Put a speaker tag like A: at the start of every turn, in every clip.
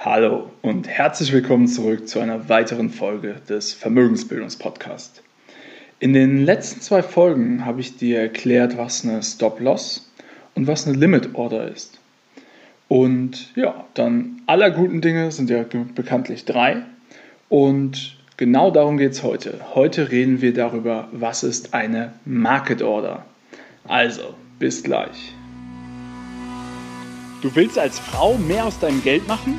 A: Hallo und herzlich willkommen zurück zu einer weiteren Folge des Vermögensbildungspodcasts. In den letzten zwei Folgen habe ich dir erklärt, was eine Stop-Loss und was eine Limit-Order ist. Und ja, dann aller guten Dinge sind ja bekanntlich drei. Und genau darum geht es heute. Heute reden wir darüber, was ist eine Market Order. Also, bis gleich. Du willst als Frau mehr aus deinem Geld machen?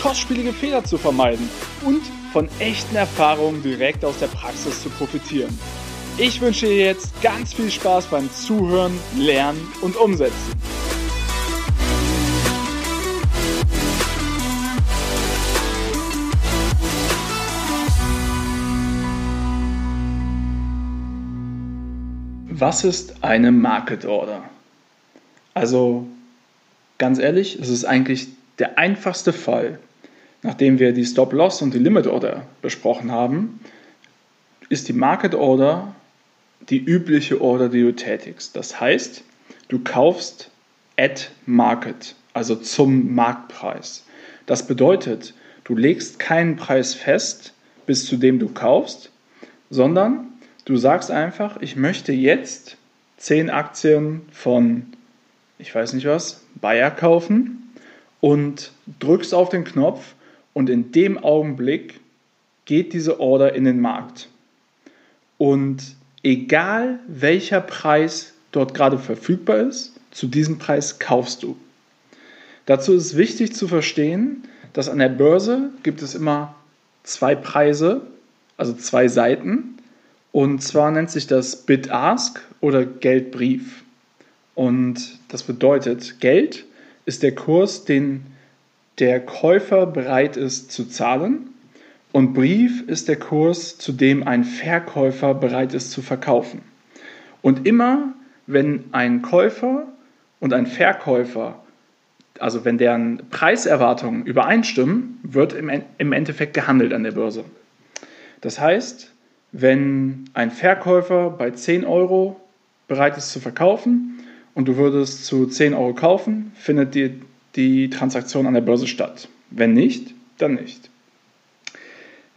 A: kostspielige Fehler zu vermeiden und von echten Erfahrungen direkt aus der Praxis zu profitieren. Ich wünsche dir jetzt ganz viel Spaß beim Zuhören, Lernen und Umsetzen. Was ist eine Market Order? Also ganz ehrlich, es ist eigentlich der einfachste Fall, Nachdem wir die Stop-Loss und die Limit-Order besprochen haben, ist die Market-Order die übliche Order, die du tätigst. Das heißt, du kaufst at Market, also zum Marktpreis. Das bedeutet, du legst keinen Preis fest, bis zu dem du kaufst, sondern du sagst einfach, ich möchte jetzt 10 Aktien von, ich weiß nicht was, Bayer kaufen und drückst auf den Knopf und in dem Augenblick geht diese Order in den Markt. Und egal welcher Preis dort gerade verfügbar ist, zu diesem Preis kaufst du. Dazu ist wichtig zu verstehen, dass an der Börse gibt es immer zwei Preise, also zwei Seiten. Und zwar nennt sich das Bid-Ask oder Geldbrief. Und das bedeutet, Geld ist der Kurs, den der Käufer bereit ist zu zahlen und Brief ist der Kurs, zu dem ein Verkäufer bereit ist zu verkaufen. Und immer, wenn ein Käufer und ein Verkäufer, also wenn deren Preiserwartungen übereinstimmen, wird im Endeffekt gehandelt an der Börse. Das heißt, wenn ein Verkäufer bei 10 Euro bereit ist zu verkaufen und du würdest zu 10 Euro kaufen, findet die die Transaktion an der Börse statt. Wenn nicht, dann nicht.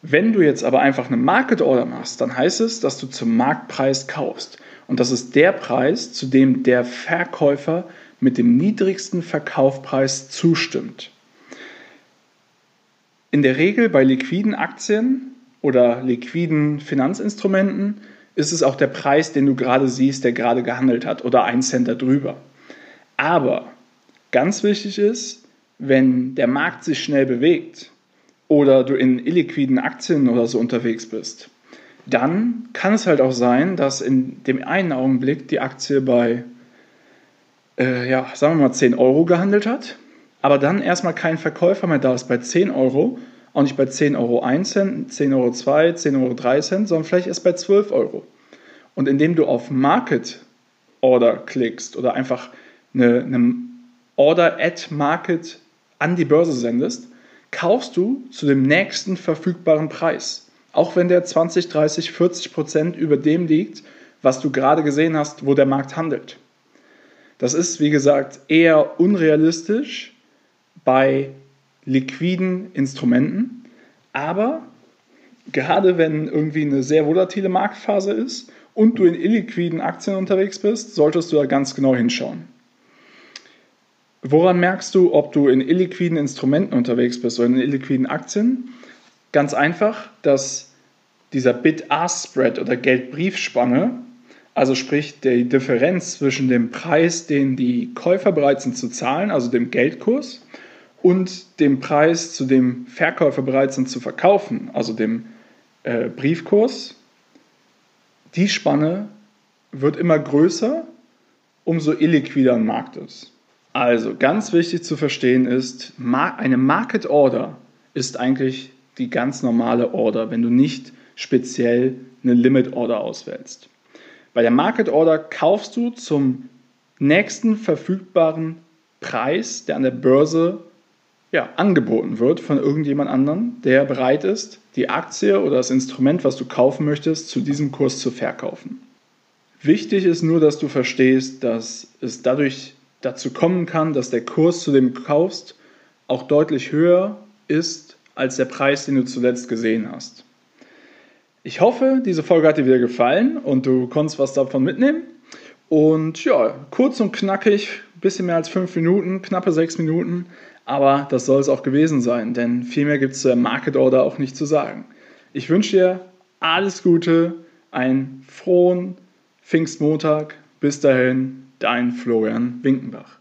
A: Wenn du jetzt aber einfach eine Market Order machst, dann heißt es, dass du zum Marktpreis kaufst. Und das ist der Preis, zu dem der Verkäufer mit dem niedrigsten Verkaufpreis zustimmt. In der Regel bei liquiden Aktien oder liquiden Finanzinstrumenten ist es auch der Preis, den du gerade siehst, der gerade gehandelt hat oder ein Cent darüber. Aber Ganz wichtig ist, wenn der Markt sich schnell bewegt oder du in illiquiden Aktien oder so unterwegs bist, dann kann es halt auch sein, dass in dem einen Augenblick die Aktie bei, äh, ja, sagen wir mal 10 Euro gehandelt hat, aber dann erstmal kein Verkäufer mehr da ist bei 10 Euro, auch nicht bei 10 Euro 1 Cent, 10 Euro 2, 10 Euro 3 Cent, sondern vielleicht erst bei 12 Euro. Und indem du auf Market Order klickst oder einfach eine, eine Order at Market an die Börse sendest, kaufst du zu dem nächsten verfügbaren Preis. Auch wenn der 20, 30, 40 Prozent über dem liegt, was du gerade gesehen hast, wo der Markt handelt. Das ist, wie gesagt, eher unrealistisch bei liquiden Instrumenten, aber gerade wenn irgendwie eine sehr volatile Marktphase ist und du in illiquiden Aktien unterwegs bist, solltest du da ganz genau hinschauen. Woran merkst du, ob du in illiquiden Instrumenten unterwegs bist oder in illiquiden Aktien? Ganz einfach, dass dieser Bid-Ask-Spread oder Geldbriefspanne, also sprich die Differenz zwischen dem Preis, den die Käufer bereit sind zu zahlen, also dem Geldkurs, und dem Preis, zu dem Verkäufer bereit sind zu verkaufen, also dem äh, Briefkurs, die Spanne wird immer größer, umso illiquider ein Markt ist. Also ganz wichtig zu verstehen ist, eine Market Order ist eigentlich die ganz normale Order, wenn du nicht speziell eine Limit Order auswählst. Bei der Market Order kaufst du zum nächsten verfügbaren Preis, der an der Börse ja, angeboten wird von irgendjemand anderen, der bereit ist, die Aktie oder das Instrument, was du kaufen möchtest, zu diesem Kurs zu verkaufen. Wichtig ist nur, dass du verstehst, dass es dadurch dazu kommen kann, dass der Kurs, zu dem du kaufst, auch deutlich höher ist als der Preis, den du zuletzt gesehen hast. Ich hoffe, diese Folge hat dir wieder gefallen und du konntest was davon mitnehmen. Und ja, kurz und knackig, bisschen mehr als fünf Minuten, knappe sechs Minuten, aber das soll es auch gewesen sein, denn viel mehr gibt es zur Market Order auch nicht zu sagen. Ich wünsche dir alles Gute, einen frohen Pfingstmontag. Bis dahin, dein Florian Winkenbach.